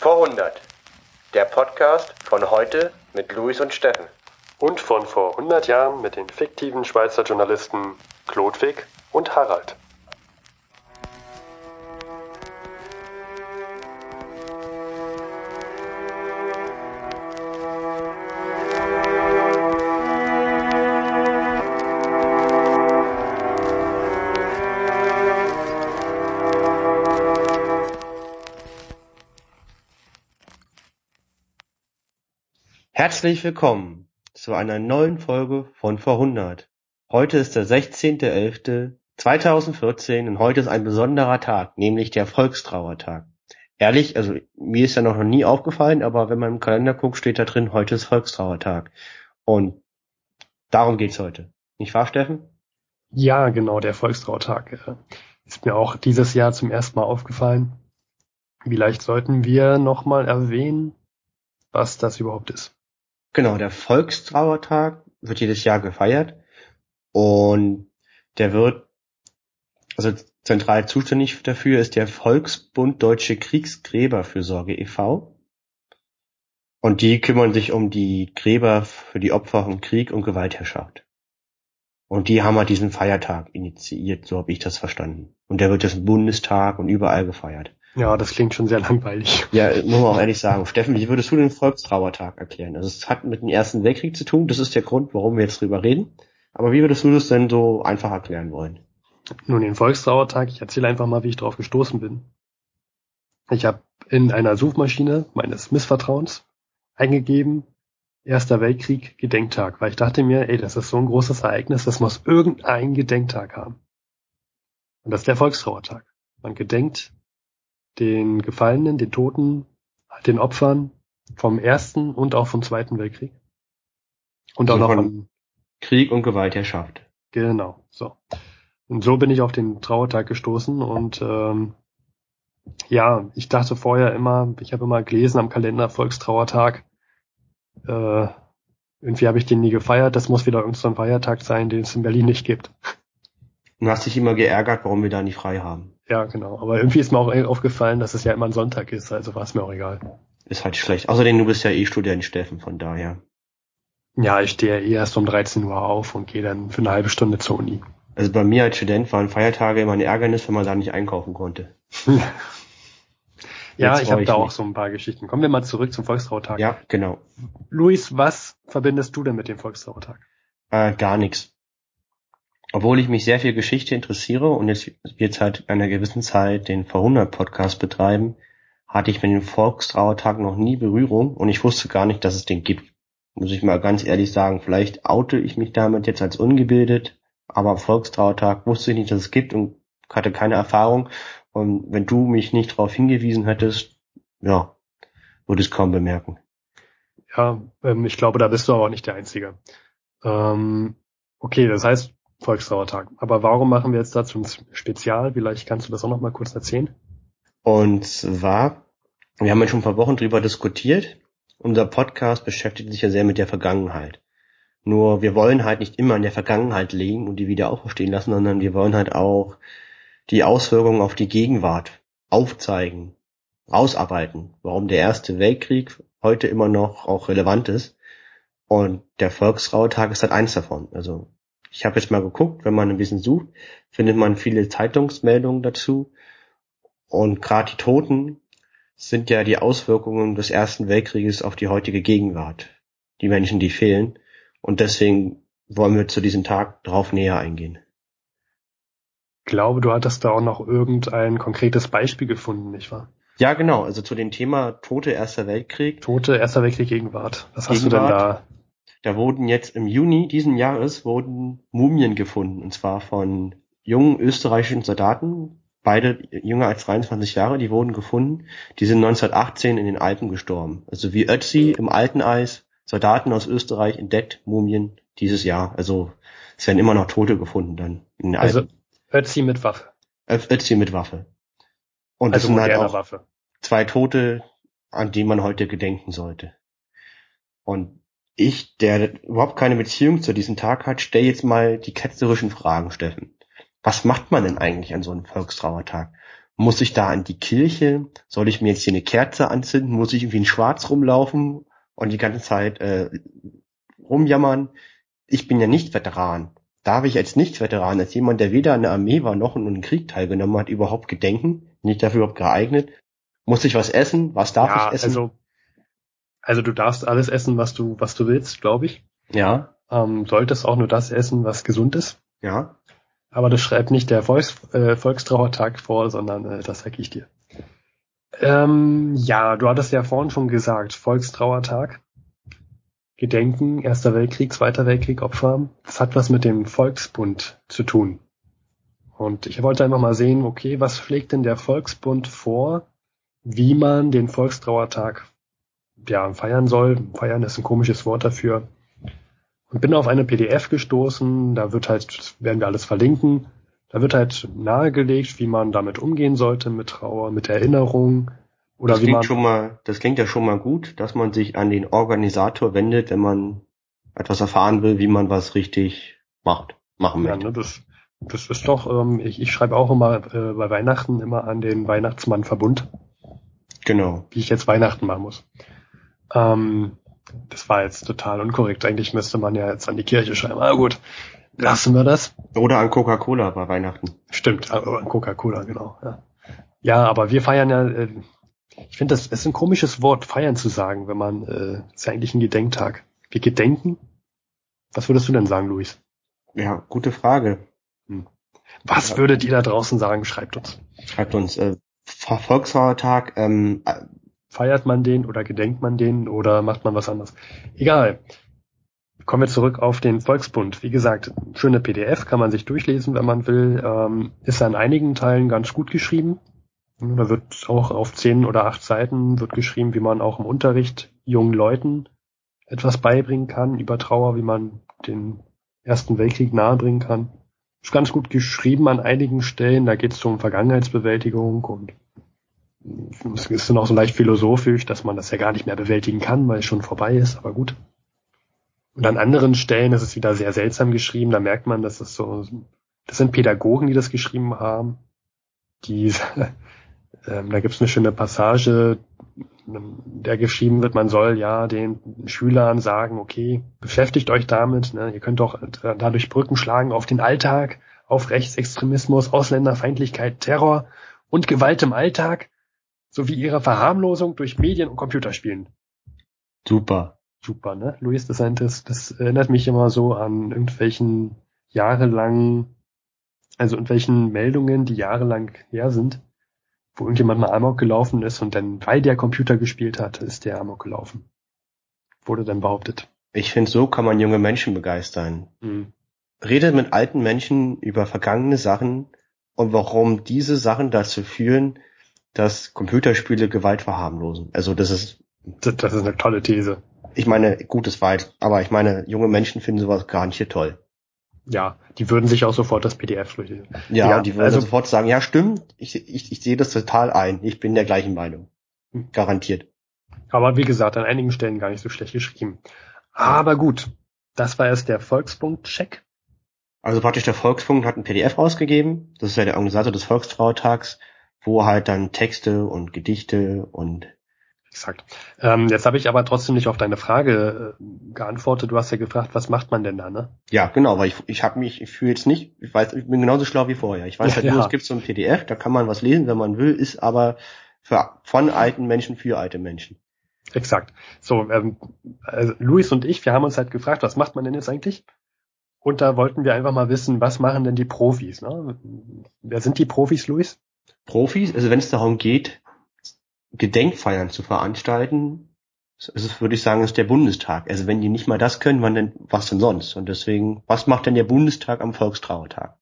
Vor 100. Der Podcast von heute mit Luis und Steffen. Und von vor 100 Jahren mit den fiktiven Schweizer Journalisten Klodwig und Harald. Herzlich willkommen zu einer neuen Folge von Vor 100. Heute ist der 16.11.2014 und heute ist ein besonderer Tag, nämlich der Volkstrauertag. Ehrlich, also mir ist ja noch nie aufgefallen, aber wenn man im Kalender guckt, steht da drin, heute ist Volkstrauertag. Und darum geht's heute. Nicht wahr, Steffen? Ja, genau, der Volkstrauertag äh, ist mir auch dieses Jahr zum ersten Mal aufgefallen. Vielleicht sollten wir nochmal erwähnen, was das überhaupt ist. Genau, der Volkstrauertag wird jedes Jahr gefeiert und der wird, also zentral zuständig dafür ist der Volksbund Deutsche Kriegsgräberfürsorge e.V. Und die kümmern sich um die Gräber für die Opfer von Krieg und Gewaltherrschaft. Und die haben halt diesen Feiertag initiiert, so habe ich das verstanden. Und der wird jetzt im Bundestag und überall gefeiert. Ja, das klingt schon sehr langweilig. Ja, muss man auch ehrlich sagen. Steffen, wie würdest du den Volkstrauertag erklären? Also es hat mit dem Ersten Weltkrieg zu tun, das ist der Grund, warum wir jetzt drüber reden. Aber wie würdest du das denn so einfach erklären wollen? Nun, den Volkstrauertag, ich erzähle einfach mal, wie ich drauf gestoßen bin. Ich habe in einer Suchmaschine meines Missvertrauens eingegeben, Erster Weltkrieg Gedenktag, weil ich dachte mir, ey, das ist so ein großes Ereignis, das muss irgendein Gedenktag haben. Und das ist der Volkstrauertag. Man gedenkt den Gefallenen, den Toten, den Opfern vom Ersten und auch vom Zweiten Weltkrieg. Und also auch noch von Krieg und Gewaltherrschaft. Genau, so. Und so bin ich auf den Trauertag gestoßen und ähm, ja, ich dachte vorher immer, ich habe immer gelesen am Kalender Volkstrauertag, äh, irgendwie habe ich den nie gefeiert, das muss wieder irgendein Feiertag sein, den es in Berlin nicht gibt. Du hast dich immer geärgert, warum wir da nicht frei haben. Ja, genau. Aber irgendwie ist mir auch aufgefallen, dass es ja immer ein Sonntag ist, also war es mir auch egal. Ist halt schlecht. Außerdem, du bist ja eh Student, Steffen, von daher. Ja, ich stehe eh erst um 13 Uhr auf und gehe dann für eine halbe Stunde zur Uni. Also bei mir als Student waren Feiertage immer ein Ärgernis, wenn man da nicht einkaufen konnte. ja, ich habe da auch so ein paar Geschichten. Kommen wir mal zurück zum Volkstrautag. Ja, genau. Luis, was verbindest du denn mit dem Volkstrautag? Äh, gar nichts obwohl ich mich sehr viel Geschichte interessiere und jetzt, jetzt seit einer gewissen Zeit den Verhundert Podcast betreiben, hatte ich mit dem Volkstrauertag noch nie Berührung und ich wusste gar nicht, dass es den gibt. Muss ich mal ganz ehrlich sagen. Vielleicht oute ich mich damit jetzt als ungebildet, aber Volkstrauertag wusste ich nicht, dass es gibt und hatte keine Erfahrung. Und wenn du mich nicht darauf hingewiesen hättest, ja, würde es kaum bemerken. Ja, ähm, ich glaube, da bist du aber auch nicht der Einzige. Ähm, okay, das heißt, Volkstrauertag. Aber warum machen wir jetzt dazu ein Spezial? Vielleicht kannst du das auch noch mal kurz erzählen. Und zwar, wir haben ja schon ein paar Wochen drüber diskutiert. Unser Podcast beschäftigt sich ja sehr mit der Vergangenheit. Nur wir wollen halt nicht immer in der Vergangenheit legen und die wieder auferstehen lassen, sondern wir wollen halt auch die Auswirkungen auf die Gegenwart aufzeigen, ausarbeiten, warum der Erste Weltkrieg heute immer noch auch relevant ist. Und der Volkstrauertag ist halt eins davon. Also ich habe jetzt mal geguckt, wenn man ein bisschen sucht, findet man viele Zeitungsmeldungen dazu. Und gerade die Toten sind ja die Auswirkungen des Ersten Weltkrieges auf die heutige Gegenwart. Die Menschen, die fehlen. Und deswegen wollen wir zu diesem Tag darauf näher eingehen. Ich glaube, du hattest da auch noch irgendein konkretes Beispiel gefunden, nicht wahr? Ja, genau. Also zu dem Thema Tote Erster Weltkrieg. Tote Erster Weltkrieg Gegenwart. Was hast Gegenwart, du denn da da wurden jetzt im Juni diesen Jahres wurden Mumien gefunden, und zwar von jungen österreichischen Soldaten, beide jünger als 23 Jahre, die wurden gefunden. Die sind 1918 in den Alpen gestorben. Also wie Ötzi im alten Eis, Soldaten aus Österreich entdeckt Mumien dieses Jahr. Also es werden immer noch Tote gefunden dann in den Alpen. Also Ötzi mit Waffe. Ötzi mit Waffe. Und also das sind halt auch Waffe. zwei Tote, an die man heute gedenken sollte. Und ich, der überhaupt keine Beziehung zu diesem Tag hat, stell jetzt mal die ketzerischen Fragen, Steffen. Was macht man denn eigentlich an so einem Volkstrauertag? Muss ich da in die Kirche? Soll ich mir jetzt hier eine Kerze anzünden? Muss ich irgendwie in Schwarz rumlaufen und die ganze Zeit äh, rumjammern? Ich bin ja nicht Veteran. Darf ich als Nicht-Veteran, als jemand, der weder in der Armee war noch in einem Krieg teilgenommen hat, überhaupt gedenken? Nicht dafür überhaupt geeignet? Muss ich was essen? Was darf ja, ich essen? Also, also du darfst alles essen, was du, was du willst, glaube ich. ja, Ähm, solltest auch nur das essen, was gesund ist. ja. Aber das schreibt nicht der Volks, äh, Volkstrauertag vor, sondern äh, das sag ich dir. Ähm, ja, du hattest ja vorhin schon gesagt, Volkstrauertag. Gedenken, Erster Weltkrieg, Zweiter Weltkrieg, Opfer. Das hat was mit dem Volksbund zu tun. Und ich wollte einfach mal sehen, okay, was schlägt denn der Volksbund vor, wie man den Volkstrauertag ja, feiern soll. Feiern ist ein komisches Wort dafür. Und bin auf eine PDF gestoßen, da wird halt, werden wir alles verlinken, da wird halt nahegelegt, wie man damit umgehen sollte, mit Trauer, mit Erinnerung, oder das wie klingt man, schon mal, das klingt ja schon mal gut, dass man sich an den Organisator wendet, wenn man etwas erfahren will, wie man was richtig macht, machen ja, möchte. ne, das, das ist doch, ähm, ich, ich schreibe auch immer äh, bei Weihnachten immer an den Weihnachtsmannverbund, Genau. wie ich jetzt Weihnachten machen muss. Ähm, das war jetzt total unkorrekt. Eigentlich müsste man ja jetzt an die Kirche schreiben. Aber gut, lassen wir das. Oder an Coca-Cola bei Weihnachten. Stimmt, aber Coca-Cola, genau. Ja. ja, aber wir feiern ja, äh, ich finde, das ist ein komisches Wort, feiern zu sagen, wenn man, äh, ist ja eigentlich ein Gedenktag. Wir gedenken? Was würdest du denn sagen, Luis? Ja, gute Frage. Was Ja. würdet ihr da draußen sagen? Schreibt uns. Schreibt uns äh, Volksfeiertag, ähm, äh, Feiert man den oder gedenkt man den oder macht man was anderes? Egal. Kommen wir zurück auf den Volksbund. Wie gesagt, schöne PDF, kann man sich durchlesen, wenn man will. Ähm, ist an einigen Teilen ganz gut geschrieben. Da wird auch auf zehn oder acht Seiten wird geschrieben, wie man auch im Unterricht jungen Leuten etwas beibringen kann über Trauer, wie man den Ersten Weltkrieg nahebringen kann. Ist ganz gut geschrieben an einigen Stellen. Da geht es um Vergangenheitsbewältigung und es ist dann auch so leicht philosophisch, dass man das ja gar nicht mehr bewältigen kann, weil es schon vorbei ist, aber gut. Und an anderen Stellen ist es wieder sehr seltsam geschrieben, da merkt man, dass es so, das sind Pädagogen, die das geschrieben haben. Die, ähm, da gibt es eine schöne Passage, ähm, der geschrieben wird, man soll ja den Schülern sagen, okay, beschäftigt euch damit, ne, ihr könnt doch dadurch Brücken schlagen auf den Alltag, auf Rechtsextremismus, Ausländerfeindlichkeit, Terror und Gewalt im Alltag sowie ihre Verharmlosung durch Medien und Computerspielen. super. Super, ne? Luis de Santis, das erinnert mich immer so an irgendwelchen jahrelangen, also irgendwelchen Meldungen, die jahrelang her sind, wo irgendjemand mal Amok gelaufen ist und dann, weil der Computer gespielt hat, ist der Amok gelaufen. Wurde dann behauptet. Ich finde, so kann man junge Menschen begeistern. Mhm. Redet mit alten Menschen über vergangene Sachen und warum diese Sachen dazu führen, dass Computerspiele Gewalt verharmlosen. Also das ist, Das, das ist eine tolle These. ich meine, gutes weit, aber ich meine, junge Menschen finden sowas gar nicht hier toll. Ja, die würden sich auch sofort das PDF durchlesen. Ja, Ja, die würden also- sofort sagen, ja stimmt, ich, ich, ich sehe das total ein, ich bin der gleichen Meinung. Garantiert. Aber wie gesagt, an einigen Stellen gar nicht so schlecht geschrieben. Aber gut, das war erst der Volkspunkt-Check. Also praktisch der Volksfunk hat ein PDF rausgegeben, das ist ja der Organisator des Volkstrauertags, wo halt dann Texte und Gedichte und Exakt. Ähm, jetzt habe ich aber trotzdem nicht auf deine Frage äh, geantwortet. Du hast ja gefragt, was macht man denn da, ne? ja, genau, weil ich, ich habe mich, ich fühle jetzt nicht, ich weiß, ich bin genauso schlau wie vorher. Ich weiß Ja, halt nur, ja. es gibt so ein PDF, da kann man was lesen, wenn man will, ist aber für, von alten Menschen für alte Menschen. Exakt. So, ähm, also Luis und ich, wir haben uns halt gefragt, was macht man denn jetzt eigentlich? Und da wollten wir einfach mal wissen, was machen denn die Profis? Ne? Wer sind die Profis, Luis? Profis, also wenn es darum geht, Gedenkfeiern zu veranstalten, ist würde ich sagen, ist der Bundestag. Also wenn die nicht mal das können, wann denn, was denn sonst? Und deswegen, was macht denn der Bundestag am Volkstrauertag?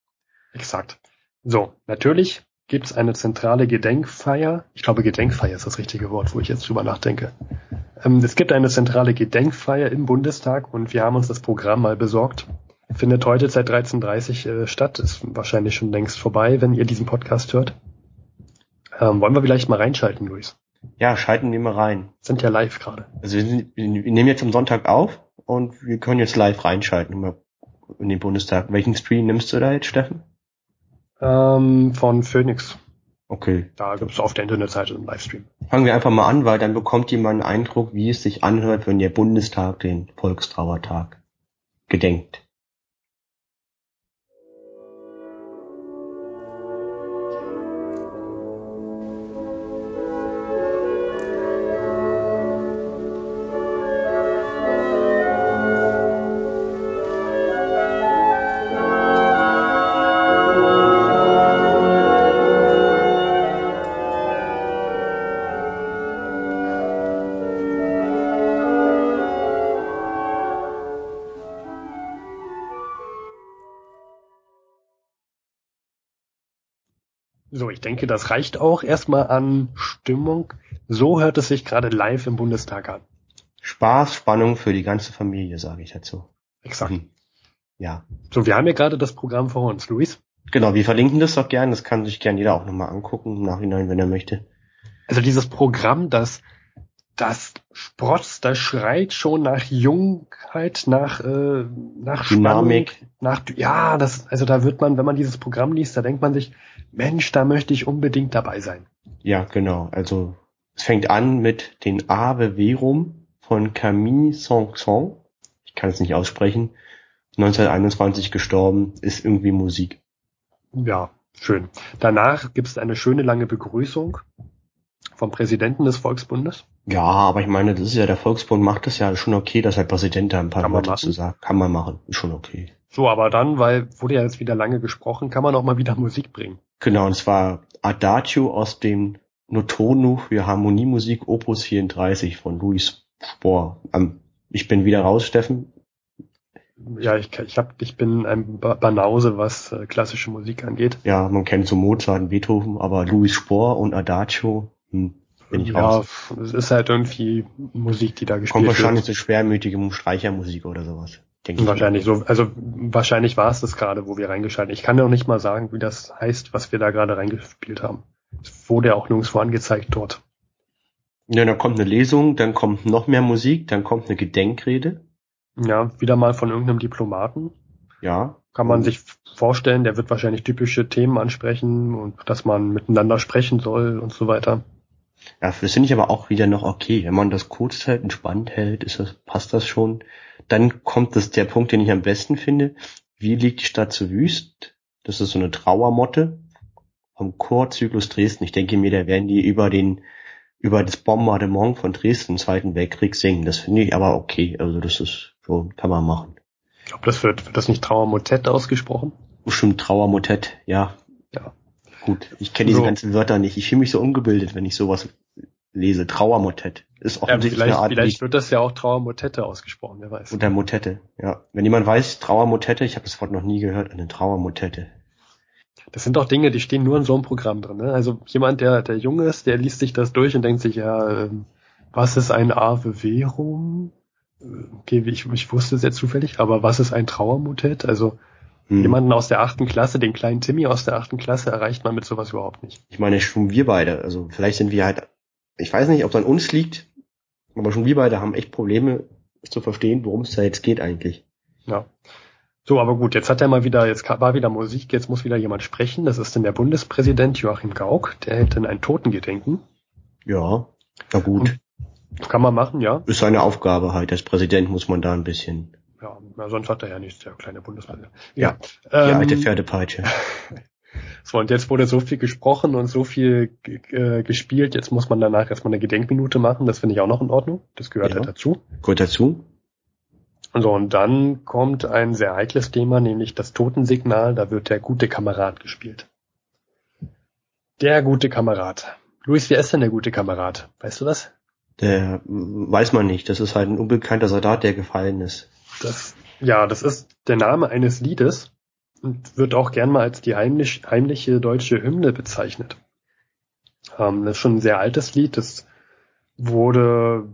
Exakt. So, natürlich gibt es eine zentrale Gedenkfeier. Ich glaube, Gedenkfeier ist das richtige Wort, wo ich jetzt drüber nachdenke. Ähm, es gibt eine zentrale Gedenkfeier im Bundestag und wir haben uns das Programm mal besorgt. Findet heute seit 13.30 äh, statt, ist wahrscheinlich schon längst vorbei, wenn ihr diesen Podcast hört. Ähm, wollen wir vielleicht mal reinschalten, Luis? Ja, schalten wir mal rein. Sind ja live gerade. Also wir, sind, wir nehmen jetzt am Sonntag auf und wir können jetzt live reinschalten in den Bundestag. Welchen Stream nimmst du da jetzt, Steffen? Ähm, von Phoenix. Okay. Da gibt es auf der Internetseite einen Livestream. Fangen wir einfach mal an, weil dann bekommt mal einen Eindruck, wie es sich anhört, wenn der Bundestag den Volkstrauertag gedenkt. So, ich denke, das reicht auch erstmal an Stimmung. So hört es sich gerade live im Bundestag an. Spaß, Spannung für die ganze Familie, sage ich dazu. Exakt. Mhm. Ja. So, wir haben ja gerade das Programm vor uns, Luis. Genau, wir verlinken das doch gern. Das kann sich gern jeder auch nochmal angucken im Nachhinein, wenn er möchte. Also dieses Programm, das, das sprotzt, das schreit schon nach Jungheit, nach, äh, nach Dynamik. Spannung, nach, ja, das, also da wird man, wenn man dieses Programm liest, da denkt man sich, Mensch, da möchte ich unbedingt dabei sein. Ja, genau. Also es fängt an mit den Ave Verum von Camille Saint-Saëns. Ich kann es nicht aussprechen. 1921 gestorben, ist irgendwie Musik. Ja, schön. Danach gibt es eine schöne lange Begrüßung vom Präsidenten des Volksbundes. Ja, aber ich meine, das ist ja der Volksbund macht es ja schon okay, dass der Präsident da ein paar Worte zu sagen. Kann man machen, ist schon okay. So, aber dann, weil wurde ja jetzt wieder lange gesprochen, kann man auch mal wieder Musik bringen. Genau, und zwar Adagio aus dem Notono für Harmoniemusik Opus 34 von Louis Spohr. Ähm, ich bin wieder raus, Steffen. Ja, ich, ich, hab, ich bin ein Ba- Banause, was äh, klassische Musik angeht. Ja, man kennt so Mozart und Beethoven, aber Louis Spohr und Adagio, hm, bin ich ja, raus. es ist halt irgendwie Musik, die da Kommt gespielt wahrscheinlich wird. so schwermütige Streichermusik oder sowas. Denke ich. Wahrscheinlich so, also wahrscheinlich war es das gerade, wo wir reingeschaltet. Ich kann ja auch nicht mal sagen, wie das heißt, was wir da gerade reingespielt haben. Es wurde ja auch nirgendwo angezeigt dort. Ja, dann kommt eine Lesung, dann kommt noch mehr Musik, dann kommt eine Gedenkrede. Ja, wieder mal von irgendeinem Diplomaten. Ja. Kann man sich vorstellen, der wird wahrscheinlich typische Themen ansprechen und dass man miteinander sprechen soll und so weiter. Ja, das finde ich aber auch wieder noch okay. Wenn man das kurz hält, entspannt hält, ist das, passt das schon. Dann kommt das der Punkt, den ich am besten finde. Wie liegt die Stadt zu Wüst? Das ist so eine Trauermotte vom Chorzyklus Dresden. Ich denke mir, da werden die über den, über das Bombardement von Dresden im Zweiten Weltkrieg singen. Das finde ich aber okay. Also das ist schon, kann man machen. Ich glaube, das wird, wird das nicht Trauermotett ausgesprochen? Bestimmt Trauermotett, ja. Ja. Gut, ich kenne diese So. ganzen Wörter nicht. Ich fühle mich so ungebildet, wenn ich sowas lese. Trauermotett. Ist Ja, offensichtlich vielleicht, eine Art vielleicht wird das ja auch Trauermotette ausgesprochen, wer weiß. Unter Motette, ja. Wenn jemand weiß, Trauermotette, ich habe das Wort noch nie gehört, eine Trauermotette. Das sind doch Dinge, die stehen nur in so einem Programm drin. Ne? Also jemand, der, der jung ist, der liest sich das durch und denkt sich, ja, ähm, was ist ein Ave Verum? Äh, Okay, ich, ich wusste es jetzt zufällig, aber was ist ein Trauermotett? Also Hm. jemanden aus der achten Klasse, den kleinen Timmy aus der achten Klasse, erreicht man mit sowas überhaupt nicht. Ich meine, schon wir beide, also vielleicht sind wir halt, ich weiß nicht, ob es an uns liegt, aber schon wir beide haben echt Probleme zu verstehen, worum es da jetzt geht eigentlich. Ja. So, aber gut, jetzt hat er mal wieder, jetzt war wieder Musik, jetzt muss wieder jemand sprechen. Das ist denn der Bundespräsident Joachim Gauck, der hält dann ein Totengedenken. Ja, na gut. Kann man machen, ja. Ist seine Aufgabe halt. Als Präsident muss man da ein bisschen, Ja, sonst hat er ja nichts, der kleine Bundespräsident. Ja, die ähm, alte Pferdepeitsche. So, und jetzt wurde so viel gesprochen und so viel äh, gespielt. Jetzt muss man danach erstmal eine Gedenkminute machen. Das finde ich auch noch in Ordnung. Das gehört Ja. halt dazu. Gut dazu. So, und dann kommt ein sehr heikles Thema, nämlich das Totensignal. Da wird der gute Kamerad gespielt. Der gute Kamerad. Luis, wer ist denn der gute Kamerad? Weißt du das? Der weiß man nicht. Das ist halt ein unbekannter Soldat, der gefallen ist. Das, ja, das ist der Name eines Liedes und wird auch gern mal als die heimlich, heimliche deutsche Hymne bezeichnet. Ähm, das ist schon ein sehr altes Lied. Das wurde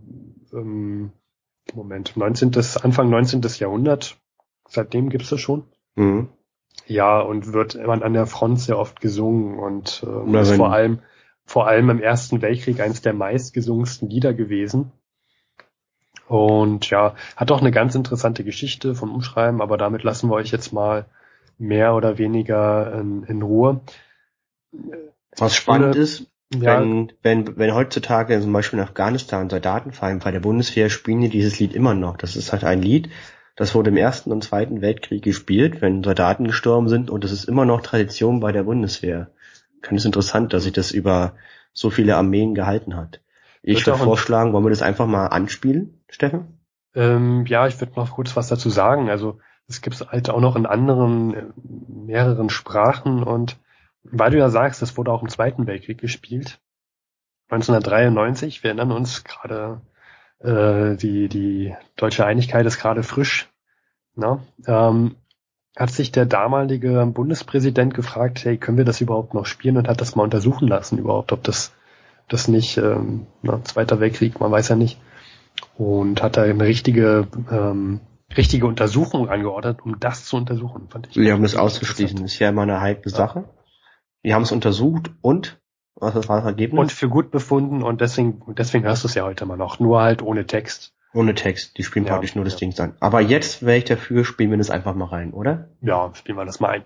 ähm, Moment 19. Anfang 19. Jahrhundert. Seitdem gibt's das schon. Mhm. Ja, und wird immer an der Front sehr oft gesungen und Na, ist vor allem vor allem im Ersten Weltkrieg eines der meistgesungensten Lieder gewesen. Und ja, hat auch eine ganz interessante Geschichte vom Umschreiben, aber damit lassen wir euch jetzt mal mehr oder weniger in, in Ruhe. Was spannend ist, ja. wenn, wenn, wenn heutzutage zum Beispiel in Afghanistan Soldaten fallen bei der Bundeswehr, spielen die dieses Lied immer noch. Das ist halt ein Lied, das wurde im Ersten und Zweiten Weltkrieg gespielt, wenn Soldaten gestorben sind und das ist immer noch Tradition bei der Bundeswehr. Kann es interessant, dass sich das über so viele Armeen gehalten hat. Ich würde vorschlagen, wollen wir das einfach mal anspielen, Steffen? Ähm, ja, ich würde noch kurz was dazu sagen. Also es gibt es halt auch noch in anderen, äh, mehreren Sprachen und weil du ja sagst, das wurde auch im Zweiten Weltkrieg gespielt. 1993, wir erinnern uns gerade, äh, die, die deutsche Einigkeit ist gerade frisch. Na? Ähm, hat sich der damalige Bundespräsident gefragt, hey, können wir das überhaupt noch spielen und hat das mal untersuchen lassen überhaupt, ob das das nicht, ähm, na, Zweiter Weltkrieg, man weiß ja nicht. Und hat da eine richtige ähm, richtige Untersuchung angeordnet, um das zu untersuchen, fand ich. Wir haben das ausgeschlossen. Das ist ja immer eine heikle ja. Sache. Wir haben es untersucht und was war das Ergebnis? Und für gut befunden und deswegen, deswegen hörst du es ja heute mal noch. Nur halt ohne Text. Ohne Text. Die spielen ja, praktisch nur das Ding an. Aber jetzt wäre ich dafür, spielen wir das einfach mal rein, oder? Ja, spielen wir das mal ein.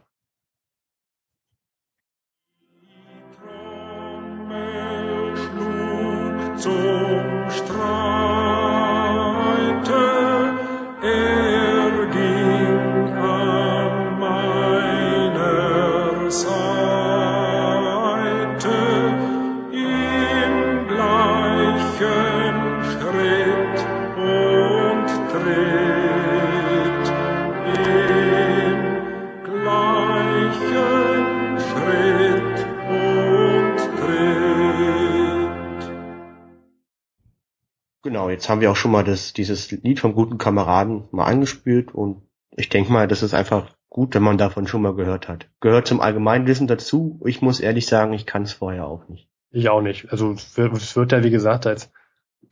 Jetzt haben wir auch schon mal das, dieses Lied vom guten Kameraden mal angespielt und ich denke mal, das ist einfach gut, wenn man davon schon mal gehört hat. Gehört zum Allgemeinwissen dazu. Ich muss ehrlich sagen, ich kann es vorher auch nicht. Ich auch nicht. Also es wird ja wie gesagt als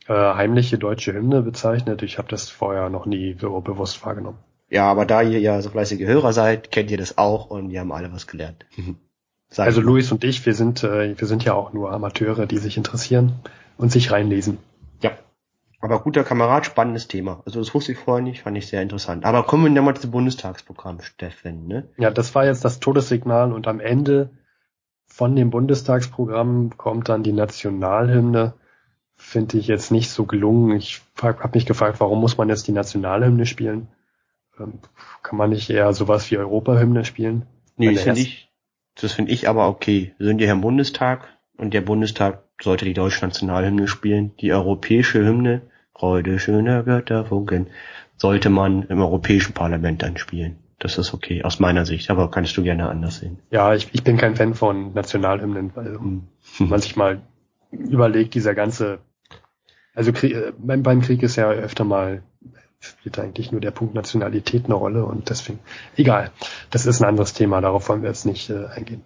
äh, heimliche deutsche Hymne bezeichnet. Ich habe das vorher noch nie so bewusst wahrgenommen. Ja, aber da ihr ja so fleißige Hörer seid, kennt ihr das auch und wir haben alle was gelernt. also Luis und ich, wir sind, äh, wir sind ja auch nur Amateure, die sich interessieren und sich reinlesen. Aber guter Kamerad, spannendes Thema. Also das wusste ich vorher nicht, fand ich sehr interessant. Aber kommen wir nochmal zum Bundestagsprogramm, Steffen. Ne? Ja, das war jetzt das Todessignal und am Ende von dem Bundestagsprogramm kommt dann die Nationalhymne. Finde ich jetzt nicht so gelungen. Ich habe mich gefragt, warum muss man jetzt die Nationalhymne spielen? Ähm, kann man nicht eher sowas wie Europahymne spielen? Nee, das finde ich, das finde ich aber okay. Wir sind ja im Bundestag und der Bundestag sollte die deutsche Nationalhymne spielen. Die europäische Hymne Freude schöner Götterfunken sollte man im Europäischen Parlament dann spielen. Das ist okay, aus meiner Sicht, aber kannst du gerne anders sehen. Ja, ich, ich bin kein Fan von Nationalhymnen, weil hm. man sich mal überlegt, dieser ganze, also Krieg, äh, beim, beim Krieg ist ja öfter mal, spielt eigentlich nur der Punkt Nationalität eine Rolle und deswegen, egal, das ist ein anderes Thema, darauf wollen wir jetzt nicht äh, eingehen.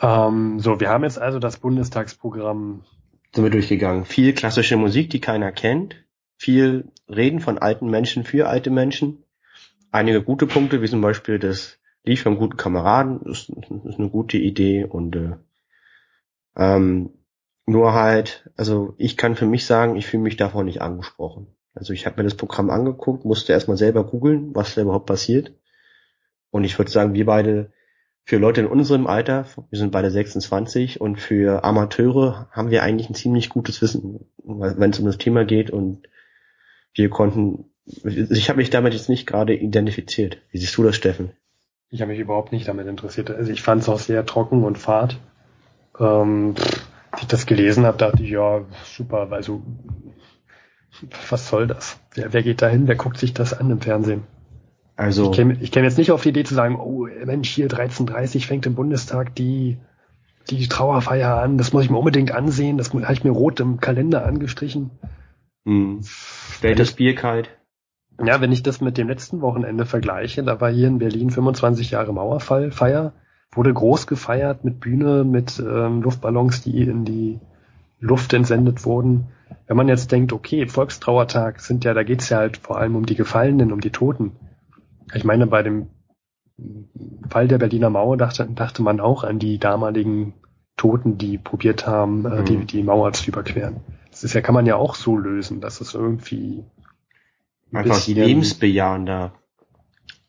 Ähm, so, wir haben jetzt also das Bundestagsprogramm sind wir durchgegangen. Viel klassische Musik, die keiner kennt. Viel Reden von alten Menschen für alte Menschen. Einige gute Punkte, wie zum Beispiel das Lied vom guten Kameraden, das ist eine gute Idee und äh, ähm, nur halt, also ich kann für mich sagen, ich fühle mich davon nicht angesprochen. Also ich habe mir das Programm angeguckt, musste erstmal selber googeln, was da überhaupt passiert. Und ich würde sagen, wir beide für Leute in unserem Alter, wir sind beide 26 und für Amateure haben wir eigentlich ein ziemlich gutes Wissen, wenn es um das Thema geht und wir konnten, ich habe mich damit jetzt nicht gerade identifiziert. Wie siehst du das, Steffen? Ich habe mich überhaupt nicht damit interessiert. Also ich fand es auch sehr trocken und fad. Ähm, als ich das gelesen habe, dachte ich, ja, super, also was soll das? Wer, wer geht da hin? Wer guckt sich das an im Fernsehen? Also ich käme, ich käme jetzt nicht auf die Idee zu sagen, oh Mensch, hier 13.30 fängt im Bundestag die, die Trauerfeier an, das muss ich mir unbedingt ansehen, das habe ich mir rot im Kalender angestrichen. Hm. Stellt das Bier kalt. Ja, wenn ich das mit dem letzten Wochenende vergleiche, da war hier in Berlin 25 Jahre Mauerfall, wurde groß gefeiert mit Bühne, mit ähm, Luftballons, die in die Luft entsendet wurden. Wenn man jetzt denkt, okay, Volkstrauertag sind ja, da geht's ja halt vor allem um die Gefallenen, um die Toten. Ich meine, bei dem Fall der Berliner Mauer dachte, dachte man auch an die damaligen Toten, die probiert haben, äh, mhm. die, die Mauer zu überqueren. Das ist ja, kann man ja auch so lösen, dass es irgendwie ein einfach lebensbejahender.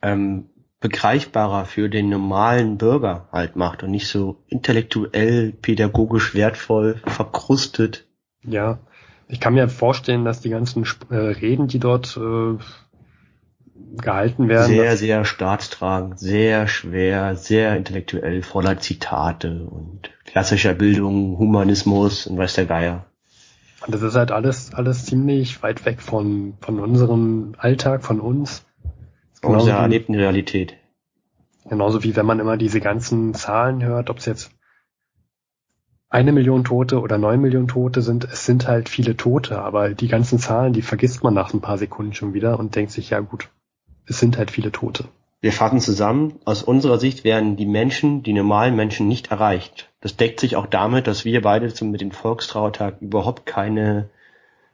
Ähm, begreifbarer für den normalen Bürger halt macht und nicht so intellektuell, pädagogisch wertvoll, verkrustet. Ja, ich kann mir vorstellen, dass die ganzen äh, Reden, die dort äh, gehalten werden. Sehr, sehr staatstragend, sehr schwer, sehr intellektuell, voller Zitate und klassischer Bildung, Humanismus und weiß der Geier. Und das ist halt alles, alles ziemlich weit weg von, von unserem Alltag, von uns. Von unserer erlebten Realität. Genauso wie wenn man immer diese ganzen Zahlen hört, ob es jetzt eine Million Tote oder neun Millionen Tote sind, es sind halt viele Tote, aber die ganzen Zahlen, die vergisst man nach ein paar Sekunden schon wieder und denkt sich, ja gut, es sind halt viele Tote. Wir fassen zusammen, aus unserer Sicht werden die Menschen, die normalen Menschen nicht erreicht. Das deckt sich auch damit, dass wir beide zum, mit dem Volkstrauertag überhaupt keine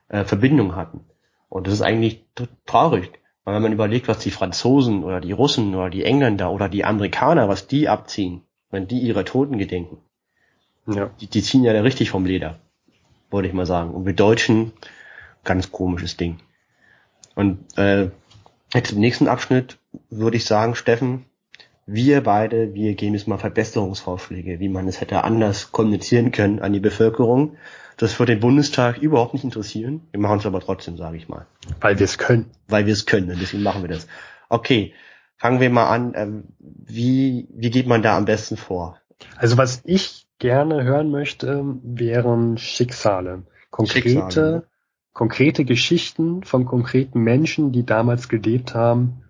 äh, Verbindung hatten. Und das ist eigentlich traurig. Weil wenn man überlegt, was die Franzosen oder die Russen oder die Engländer oder die Amerikaner, was die abziehen, wenn die ihre Toten gedenken, ja. die, die ziehen ja da richtig vom Leder, wollte ich mal sagen. Und wir Deutschen, ganz komisches Ding. Und äh, Jetzt im nächsten Abschnitt würde ich sagen, Steffen, wir beide, wir geben jetzt mal Verbesserungsvorschläge, wie man es hätte anders kommunizieren können an die Bevölkerung. Das wird den Bundestag überhaupt nicht interessieren. Wir machen es aber trotzdem, sage ich mal. Weil wir es können. Weil wir es können und deswegen machen wir das. Okay, fangen wir mal an. Ähm, wie, wie geht man da am besten vor? Also was ich gerne hören möchte, wären Schicksale. Konkrete, Schicksale konkrete Geschichten von konkreten Menschen, die damals gelebt haben,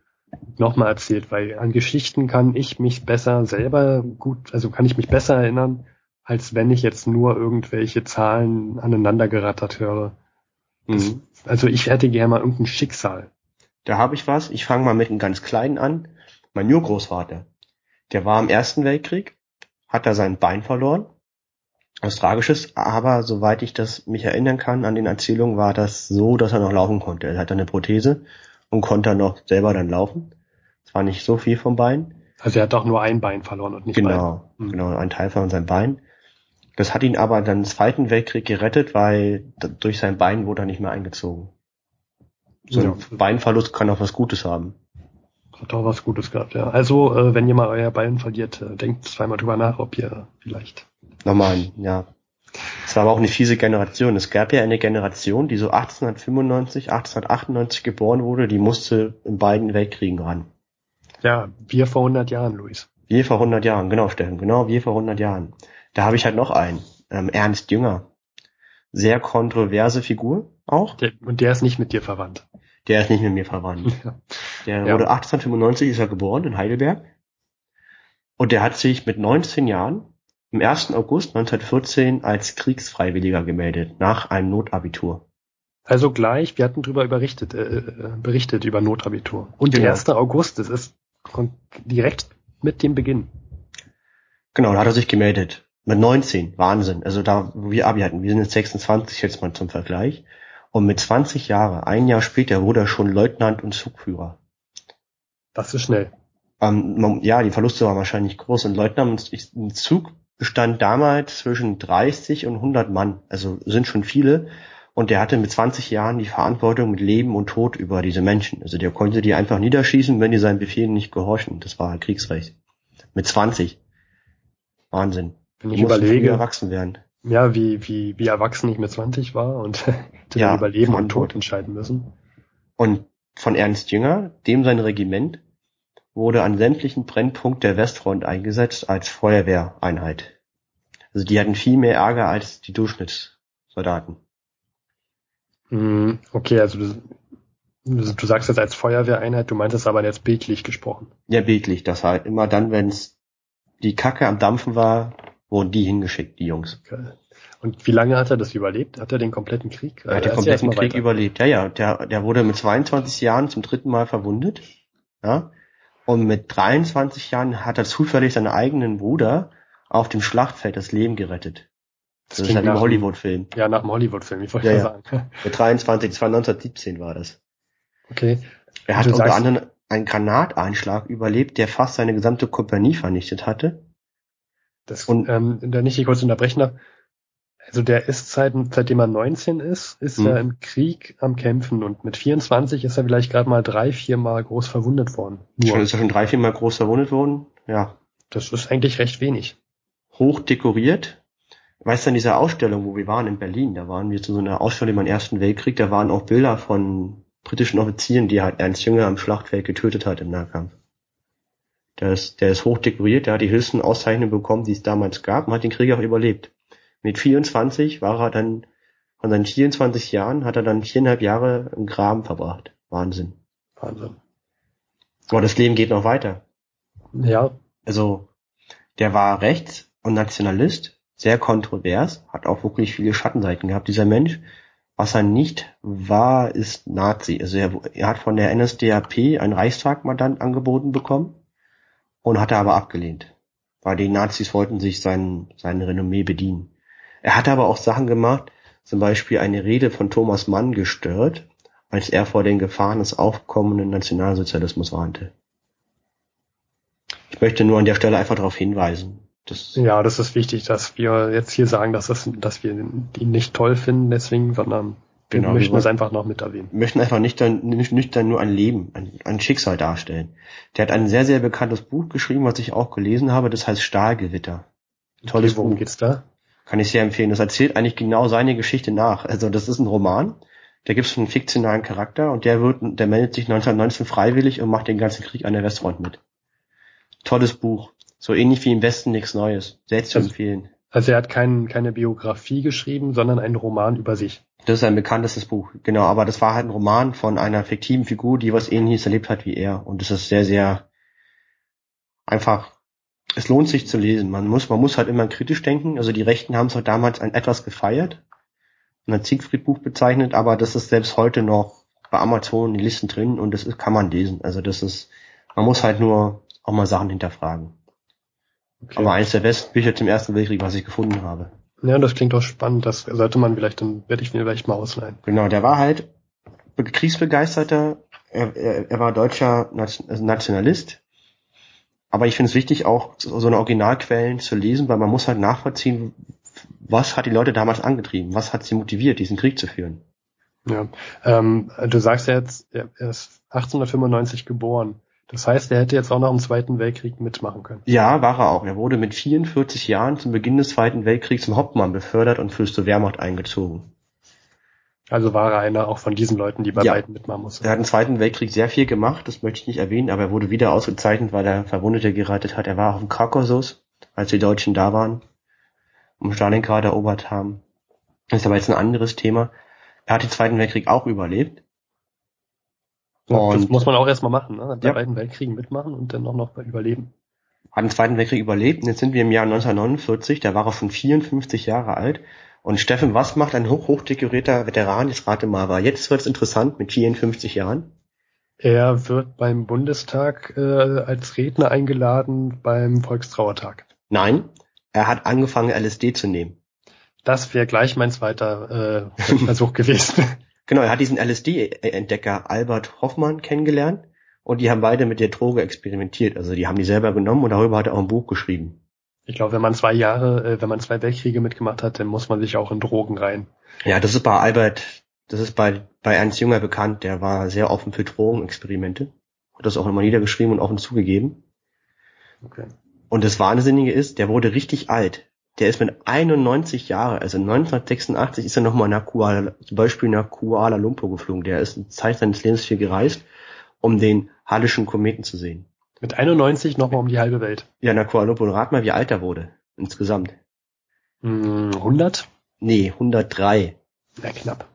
nochmal erzählt, weil an Geschichten kann ich mich besser selber gut, also kann ich mich besser erinnern, als wenn ich jetzt nur irgendwelche Zahlen aneinandergerattert höre. Mhm. Also ich hätte gerne mal irgendein Schicksal. Da habe ich was. Ich fange mal mit einem ganz kleinen an. Mein Urgroßvater, der war im Ersten Weltkrieg, hat da sein Bein verloren was Tragisches, aber soweit ich das mich erinnern kann an den Erzählungen, war das so, dass er noch laufen konnte. Er hatte eine Prothese und konnte noch selber dann laufen. Es war nicht so viel vom Bein. Also er hat auch nur ein Bein verloren und nicht Genau, mhm. genau, ein Teil von seinem Bein. Das hat ihn aber dann im Zweiten Weltkrieg gerettet, weil durch sein Bein wurde er nicht mehr eingezogen. So ja. ein Beinverlust kann auch was Gutes haben. Hat auch was Gutes gehabt, ja. Also, äh, wenn ihr mal euer Bein verliert, äh, denkt zweimal drüber nach, ob ihr vielleicht nochmal, ja. Es war aber auch eine fiese Generation. Es gab ja eine Generation, die so 1895, 1898 geboren wurde, die musste in beiden Weltkriegen ran. Ja, wir vor 100 Jahren, Luis. Wir vor 100 Jahren, genau, Steffen, genau, wir vor 100 Jahren. Da habe ich halt noch einen, ähm, Ernst Jünger. Sehr kontroverse Figur auch. Der, und der ist nicht mit dir verwandt. Der ist nicht mit mir verwandt. Ja. Der ja. wurde 1895 ist er geboren in Heidelberg. Und der hat sich mit 19 Jahren im 1. August 1914 als Kriegsfreiwilliger gemeldet, nach einem Notabitur. Also gleich, wir hatten drüber berichtet, äh, äh berichtet über Notabitur. Und genau. der 1. August, das ist direkt mit dem Beginn. Genau, da hat er sich gemeldet. Mit 19, Wahnsinn. Also da, wo wir Abi hatten, wir sind jetzt 26 jetzt mal zum Vergleich. Und mit 20 Jahren, ein Jahr später, wurde er schon Leutnant und Zugführer. Das ist schnell. Ähm, ja, die Verluste waren wahrscheinlich groß. Und Leutnant und Zug bestand damals zwischen 30 und 100 Mann, also sind schon viele. Und der hatte mit 20 Jahren die Verantwortung mit Leben und Tod über diese Menschen. Also der konnte die einfach niederschießen, wenn die seinen Befehlen nicht gehorchen. Das war Kriegsrecht. Mit 20. Wahnsinn. Wenn ich überlege, erwachsen werden. Ja, wie, wie, wie erwachsen ich mit 20 war und ja, über Leben und Tod entscheiden müssen. Und von Ernst Jünger, dem sein Regiment, wurde an sämtlichen Brennpunkt der Westfront eingesetzt als Feuerwehreinheit. Also die hatten viel mehr Ärger als die Durchschnittssoldaten. Hm, okay, also du, du sagst jetzt als Feuerwehreinheit, du meintest aber jetzt bildlich gesprochen. Ja, bildlich. Das halt immer dann, wenn es die Kacke am Dampfen war, wurden die hingeschickt, die Jungs. Okay. Und wie lange hat er das überlebt? Hat er den kompletten Krieg? Er hat den kompletten Krieg weiter. überlebt. Ja, ja. Der, der wurde mit 22 Jahren zum dritten Mal verwundet. Ja. Und mit 23 Jahren hat er zufällig seinen eigenen Bruder auf dem Schlachtfeld das Leben gerettet. Das, das ist halt ein Hollywood-Film. Ja, nach dem Hollywood-Film, ich wollte ja, ja. sagen. Mit 23, das war 1917 war das. Okay. Er hat unter anderem einen Granateinschlag überlebt, der fast seine gesamte Kompanie vernichtet hatte. Das, und, ähm, da nicht ich kurz unterbrechen darf. Also der ist seit, seitdem er 19 ist, ist Hm. er im Krieg am Kämpfen und mit 24 ist er vielleicht gerade mal drei, vier Mal groß verwundet worden. Schon Nur. ist er schon drei, vier Mal groß verwundet worden. Ja. Das ist eigentlich recht wenig. Hoch dekoriert. Weißt du, in dieser Ausstellung, wo wir waren in Berlin, da waren wir zu so einer Ausstellung im Ersten Weltkrieg, da waren auch Bilder von britischen Offizieren, die halt Ernst Jünger am Schlachtfeld getötet hat im Nahkampf. Der ist, der ist hoch dekoriert, der hat die höchsten Auszeichnungen bekommen, die es damals gab und hat den Krieg auch überlebt. Mit 24 war er dann, von seinen 24 Jahren hat er dann viereinhalb Jahre im Graben verbracht. Wahnsinn. Wahnsinn. Aber das Leben geht noch weiter. Ja, Also, der war rechts und Nationalist, sehr kontrovers, hat auch wirklich viele Schattenseiten gehabt, dieser Mensch. Was er nicht war, ist Nazi. Also er, er hat von der NSDAP ein Reichstagmandat angeboten bekommen und hat er aber abgelehnt. Weil die Nazis wollten sich sein, sein Renommee bedienen. Er hat aber auch Sachen gemacht, zum Beispiel eine Rede von Thomas Mann gestört, als er vor den Gefahren des aufkommenden Nationalsozialismus warnte. Ich möchte nur an der Stelle einfach darauf hinweisen. Das, ja, das ist wichtig, dass wir jetzt hier sagen, dass, das, dass wir ihn nicht toll finden, deswegen, sondern wir Genau, möchten wir das einfach noch mit erwähnen. möchten einfach nicht dann, nicht, nicht dann nur ein Leben, ein, ein Schicksal darstellen. Der hat ein sehr, sehr bekanntes Buch geschrieben, was ich auch gelesen habe, das heißt Stahlgewitter. Tolles Okay, worum Buch. geht's da? Kann ich sehr empfehlen. Das erzählt eigentlich genau seine Geschichte nach. Also das ist ein Roman, da gibt es einen fiktionalen Charakter und der wird, der meldet sich 1919 freiwillig und macht den ganzen Krieg an der Westfront mit. Tolles Buch. So ähnlich wie im Westen nichts Neues. Sehr zu Also- empfehlen. Also er hat kein, keine Biografie geschrieben, sondern einen Roman über sich. Das ist ein bekanntestes Buch, genau, aber das war halt ein Roman von einer fiktiven Figur, die was ähnliches erlebt hat wie er. Und es ist sehr, sehr einfach, es lohnt sich zu lesen. Man muss, man muss halt immer kritisch denken. Also die Rechten haben es halt damals ein etwas gefeiert und ein Siegfried-Buch bezeichnet, aber das ist selbst heute noch bei Amazon in den Listen drin und das ist, kann man lesen. Also das ist, man muss halt nur auch mal Sachen hinterfragen. Okay. Aber eines der besten Bücher zum Ersten Weltkrieg, was ich gefunden habe. ja, das klingt doch spannend. Das sollte man vielleicht, dann werde ich mir vielleicht mal ausleihen. Genau, der war halt be- kriegsbegeisterter, er, er, er war deutscher Nation- Nationalist. Aber ich finde es wichtig, auch so eine Originalquellen zu lesen, weil man muss halt nachvollziehen, was hat die Leute damals angetrieben, was hat sie motiviert, diesen Krieg zu führen. Ja. Ähm, du sagst ja jetzt, er er ist 1895 geboren. Das heißt, er hätte jetzt auch noch im Zweiten Weltkrieg mitmachen können. Ja, war er auch. Er wurde mit 44 Jahren zum Beginn des Zweiten Weltkriegs zum Hauptmann befördert und fürs zur Wehrmacht eingezogen. Also war er einer auch von diesen Leuten, die bei Ja. beiden mitmachen mussten. Er hat im Zweiten Weltkrieg sehr viel gemacht, das möchte ich nicht erwähnen, aber er wurde wieder ausgezeichnet, weil er Verwundete gerettet hat. Er war auf dem Kaukasus, als die Deutschen da waren, um Stalingrad erobert haben. Das ist aber jetzt ein anderes Thema. Er hat den Zweiten Weltkrieg auch überlebt. Ja, das Und- muss man auch erstmal machen, ne? bei Ja. beiden Weltkriegen mitmachen und dann auch noch überleben. Hat den Zweiten Weltkrieg überlebt und jetzt sind wir im Jahr 1949, da war er schon 54 Jahre alt. Und Steffen, was macht ein hoch, hochdekorierter Veteran? Jetzt rate mal, war jetzt wird's interessant mit 54 Jahren. Er wird beim Bundestag äh, als Redner eingeladen beim Volkstrauertag. Nein, er hat angefangen LSD zu nehmen. Das wäre gleich mein zweiter äh, Versuch gewesen. Genau, er hat diesen LSD-Entdecker Albert Hoffmann kennengelernt und die haben beide mit der Droge experimentiert. Also die haben die selber genommen und darüber hat er auch ein Buch geschrieben. Ich glaube, wenn man zwei Jahre, äh, wenn man zwei Weltkriege mitgemacht hat, dann muss man sich auch in Drogen rein. Ja, das ist bei Albert, das ist bei, bei Ernst Jünger bekannt, der war sehr offen für Drogenexperimente. Hat das auch immer niedergeschrieben und offen zugegeben. Okay. Und das Wahnsinnige ist, der wurde richtig alt. Der ist mit 91 Jahren, also 1986 ist er nochmal nach Kuala, zum Beispiel nach Kuala Lumpur geflogen. Der ist eine Zeit seines Lebens viel gereist, um den Hallischen Kometen zu sehen. Mit 91 nochmal um die halbe Welt. Ja, nach Kuala Lumpur. Rat mal, wie alt er wurde. Insgesamt. Hm, 100? Nee, 103. Ja, knapp.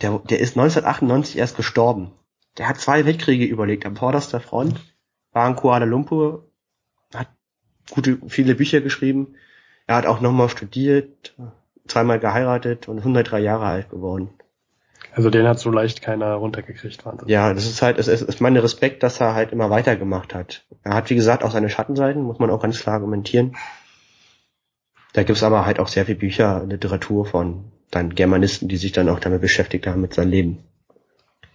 Der, der ist 1998 erst gestorben. Der hat zwei Weltkriege überlegt am vorderster Front, war in Kuala Lumpur, hat gute, viele Bücher geschrieben. Er hat auch nochmal studiert, zweimal geheiratet und 103 Jahre alt geworden. Also den hat so leicht keiner runtergekriegt. Wahnsinn. Ja, das ist halt, es ist, ist mein Respekt, dass er halt immer weitergemacht hat. Er hat, wie gesagt, auch seine Schattenseiten, muss man auch ganz klar argumentieren. Da gibt's aber halt auch sehr viel Bücher, Literatur von dann Germanisten, die sich dann auch damit beschäftigt haben mit seinem Leben.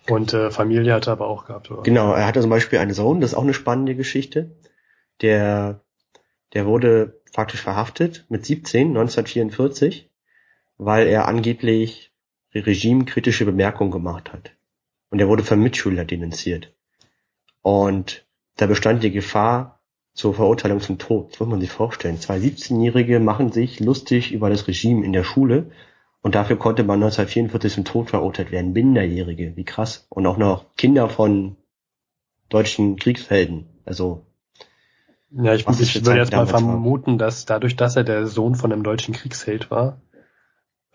Und äh, Familie hat er aber auch gehabt, oder? Genau, er hatte zum Beispiel einen Sohn, das ist auch eine spannende Geschichte. Der, der wurde praktisch verhaftet mit 17, 1944. weil er angeblich regimekritische Bemerkungen gemacht hat. Und er wurde von Mitschüler denunziert. Und da bestand die Gefahr zur Verurteilung zum Tod. Das muss man sich vorstellen. Zwei 17-Jährige machen sich lustig über das Regime in der Schule und dafür konnte man 1944 zum Tod verurteilt werden. Minderjährige, wie krass. Und auch noch Kinder von deutschen Kriegshelden. Also ja, ich, ich würde jetzt mal vermuten, dass dadurch, dass er der Sohn von einem deutschen Kriegsheld war,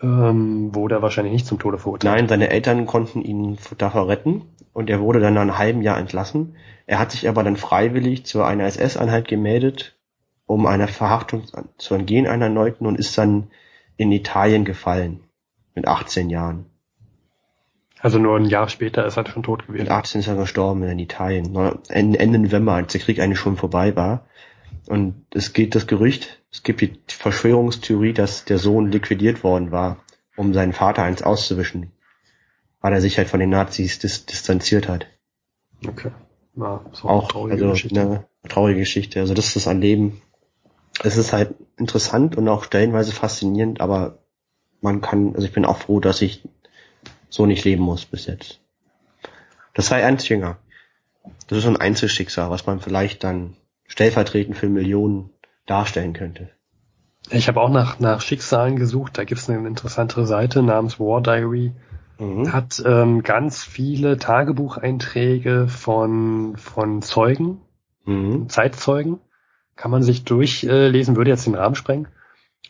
ähm, wurde er wahrscheinlich nicht zum Tode verurteilt. Nein, seine Eltern konnten ihn davor retten und er wurde dann nach einem halben Jahr entlassen. Er hat sich aber dann freiwillig zu einer SS-Einheit gemeldet, um einer Verhaftung zu entgehen einer erneuten und ist dann in Italien gefallen. Mit 18 Jahren. Also nur ein Jahr später ist er schon tot gewesen. Mit 18 ist er gestorben in Italien. Ende November, als der Krieg eigentlich schon vorbei war. Und es geht das Gerücht, es gibt die Verschwörungstheorie, dass der Sohn liquidiert worden war, um seinen Vater eins auszuwischen. Weil er sich halt von den Nazis dis distanziert hat. Okay. Ja, so auch traurige also Geschichte. eine traurige Geschichte. Also das ist ein Leben. Es ist halt interessant und auch stellenweise faszinierend, aber man kann, also ich bin auch froh, dass ich so nicht leben muss bis jetzt. Das sei ein Jünger. Das ist so ein Einzelschicksal, was man vielleicht dann stellvertretend für Millionen darstellen könnte. Ich habe auch nach, nach Schicksalen gesucht. Da gibt es eine interessantere Seite namens War Diary. Mhm. Hat ähm, ganz viele Tagebucheinträge von, von Zeugen, mhm. Zeitzeugen. Kann man sich durchlesen, würde jetzt den Rahmen sprengen.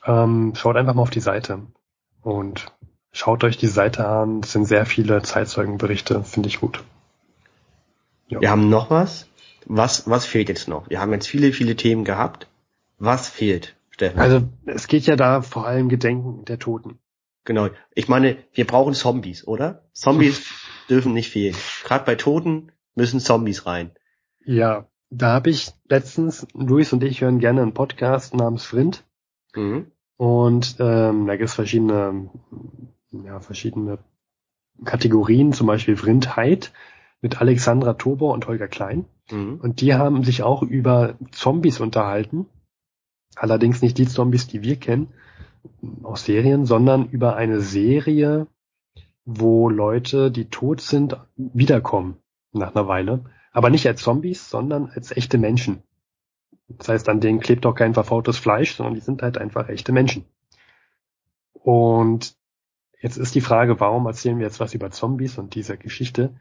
Ähm, schaut einfach mal auf die Seite. Und Schaut euch die Seite an, es sind sehr viele Zeitzeugenberichte, finde ich gut. Ja. Wir haben noch was. Was, was fehlt jetzt noch? Wir haben jetzt viele, viele Themen gehabt. Was fehlt, Steffen? Also, es geht ja da vor allem Gedenken der Toten. Genau. Ich meine, wir brauchen Zombies, oder? Zombies dürfen nicht fehlen. Gerade bei Toten müssen Zombies rein. Ja, da habe ich letztens, Luis und ich hören gerne einen Podcast namens Frint. Mhm. Und ähm, da gibt es verschiedene ja, verschiedene Kategorien, zum Beispiel Vrindheit mit Alexandra Tobor und Holger Klein. Mhm. Und die haben sich auch über Zombies unterhalten. Allerdings nicht die Zombies, die wir kennen aus Serien, sondern über eine Serie, wo Leute, die tot sind, wiederkommen nach einer Weile. Aber nicht als Zombies, sondern als echte Menschen. Das heißt, an denen klebt auch kein verfaultes Fleisch, sondern die sind halt einfach echte Menschen. Und Jetzt ist die Frage, warum erzählen wir jetzt was über Zombies und diese Geschichte?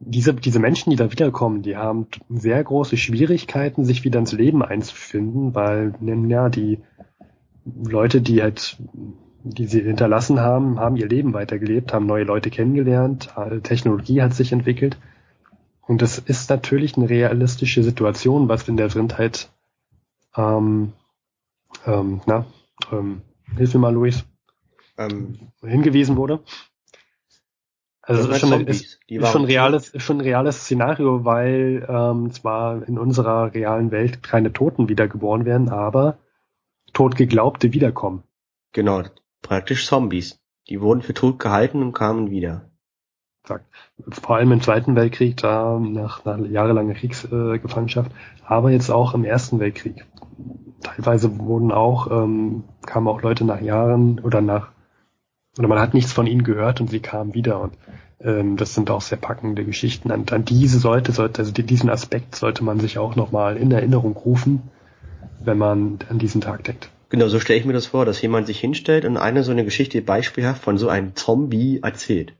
Diese, diese Menschen, die da wiederkommen, die haben sehr große Schwierigkeiten, sich wieder ins Leben einzufinden, weil, ja, die Leute, die halt, die sie hinterlassen haben, haben ihr Leben weitergelebt, haben neue Leute kennengelernt, Technologie hat sich entwickelt. Und das ist natürlich eine realistische Situation, was in der Vrindheit, ähm, ähm, na, ähm, hilf mir mal, Luis ähm, hingewiesen wurde. Also es ist schon, ist, ist schon reales, ist schon ein reales Szenario, weil ähm, zwar in unserer realen Welt keine Toten wiedergeboren werden, aber totgeglaubte wiederkommen. Genau, praktisch Zombies. Die wurden für tot gehalten und kamen wieder. Vor allem im Zweiten Weltkrieg, da nach, nach jahrelanger Kriegsgefangenschaft, aber jetzt auch im Ersten Weltkrieg. Teilweise wurden auch, ähm, kamen auch Leute nach Jahren oder nach oder man hat nichts von ihnen gehört und sie kamen wieder und ähm, das sind auch sehr packende Geschichten. An, an diese sollte, sollte, also diesen Aspekt sollte man sich auch nochmal in Erinnerung rufen, wenn man an diesen Tag denkt. Genau, so stelle ich mir das vor, dass jemand sich hinstellt und eine so eine Geschichte beispielhaft von so einem Zombie erzählt.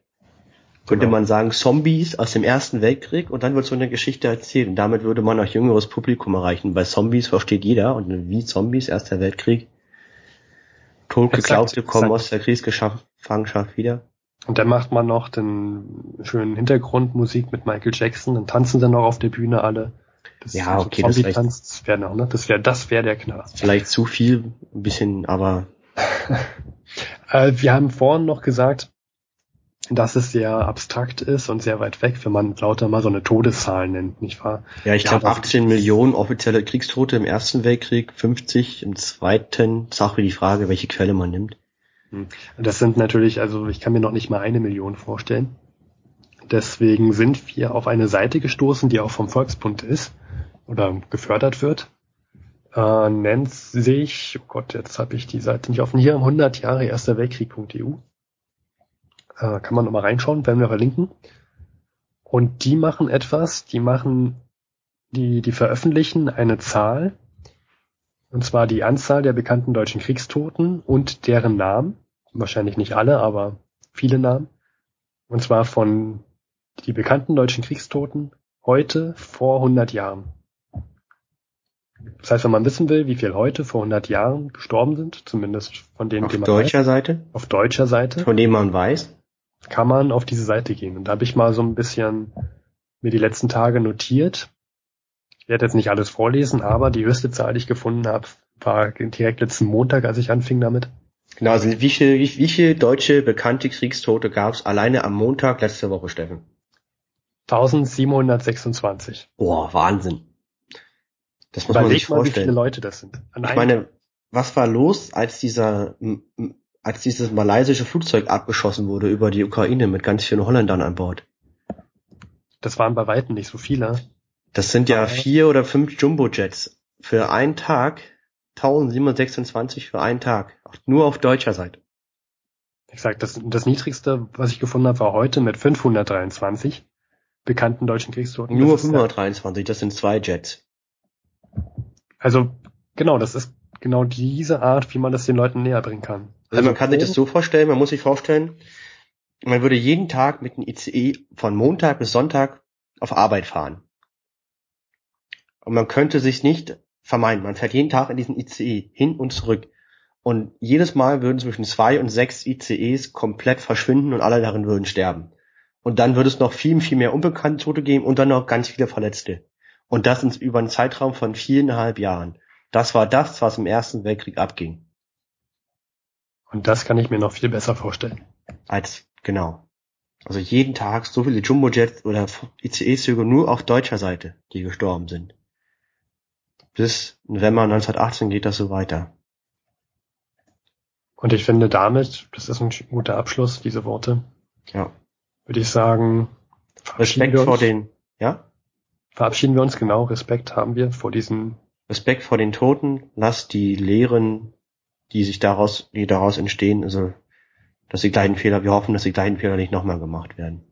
Könnte genau. man sagen, Zombies aus dem Ersten Weltkrieg und dann wird so eine Geschichte erzählt und damit würde man auch jüngeres Publikum erreichen. Bei Zombies versteht jeder und wie Zombies, Erster Weltkrieg, Totgeglaubte kommen aus der Kriegsgefangenschaft wieder. Und dann macht man noch den schönen Hintergrundmusik mit Michael Jackson, dann tanzen dann noch auf der Bühne alle. Das ja, okay, das, das wäre noch, ne? Das wäre, das wäre der Knaller. Vielleicht zu viel, ein bisschen, aber. äh, wir haben vorhin noch gesagt, dass es sehr abstrakt ist und sehr weit weg, wenn man lauter mal so eine Todeszahl nennt, nicht wahr? Ja, ich glaube 18 Millionen offizielle Kriegstote im Ersten Weltkrieg, 50 im Zweiten. Ist auch die Frage, welche Quelle man nimmt. Hm. Das sind natürlich, also ich kann mir noch nicht mal eine Million vorstellen. Deswegen sind wir auf eine Seite gestoßen, die auch vom Volksbund ist oder gefördert wird. äh, nennt sich, oh Gott, jetzt habe ich die Seite nicht offen, hier 100 Jahre Erster Weltkrieg.eu. Äh, kann man nochmal reinschauen, werden wir verlinken. Und die machen etwas, die machen, die, die veröffentlichen eine Zahl, und zwar die Anzahl der bekannten deutschen Kriegstoten und deren Namen. Wahrscheinlich nicht alle, aber viele Namen. Und zwar von die bekannten deutschen Kriegstoten heute vor 100 Jahren. Das heißt, wenn man wissen will, wie viel heute vor 100 Jahren gestorben sind, zumindest von denen, Auf die man deutscher weiß, Seite, auf deutscher Seite, von dem man weiß. Kann man auf diese Seite gehen. Und da habe ich mal so ein bisschen mir die letzten Tage notiert. Ich werde jetzt nicht alles vorlesen, aber die höchste Zahl, die ich gefunden habe, war direkt letzten Montag, als ich anfing damit. Genau, also wie viele, wie, wie viele deutsche bekannte Kriegstote gab es alleine am Montag letzte Woche, Steffen? 1726. Boah, Wahnsinn. Das muss man sich Überleg mal, wie viele vorstellen. Leute das sind. An Ich meine, was war los, als dieser, als dieses malaysische Flugzeug abgeschossen wurde über die Ukraine mit ganz vielen Holländern an Bord? Das waren bei Weitem nicht so viele. Das sind ja vier oder fünf Jumbo-Jets für einen Tag, 1726 für einen Tag. Nur auf deutscher Seite. Ich sag, das, das niedrigste, was ich gefunden habe, war heute mit 523 bekannten deutschen Kriegstoten. Nur Das ist ja- 523, das sind zwei Jets. Also, genau, das ist genau diese Art, wie man das den Leuten näher bringen kann. Also man kann sich das so vorstellen, man muss sich vorstellen, man würde jeden Tag mit dem ICE von Montag bis Sonntag auf Arbeit fahren. Und man könnte sich nicht vermeiden. Man fährt jeden Tag in diesen ICE hin und zurück. Und jedes Mal würden zwischen zwei und sechs ICEs komplett verschwinden und alle darin würden sterben. Und dann würde es noch viel, viel mehr unbekannte Tote geben und dann noch ganz viele Verletzte. Und das über einen Zeitraum von viereinhalb Jahren. Das war das, was im Ersten Weltkrieg abging. Und das kann ich mir noch viel besser vorstellen. Als, genau. Also jeden Tag so viele Jumbojets oder ICE-Züge nur auf deutscher Seite, die gestorben sind. Bis November 1918 geht das so weiter. Und ich finde damit, das ist ein guter Abschluss, diese Worte, Ja. würde ich sagen, verabschieden Respekt wir vor den, ja? verabschieden wir uns genau, Respekt haben wir vor diesen, Respekt vor den Toten, lass die Lehren, die sich daraus, die daraus entstehen, also, dass die gleichen Fehler, wir hoffen, dass die gleichen Fehler nicht nochmal gemacht werden.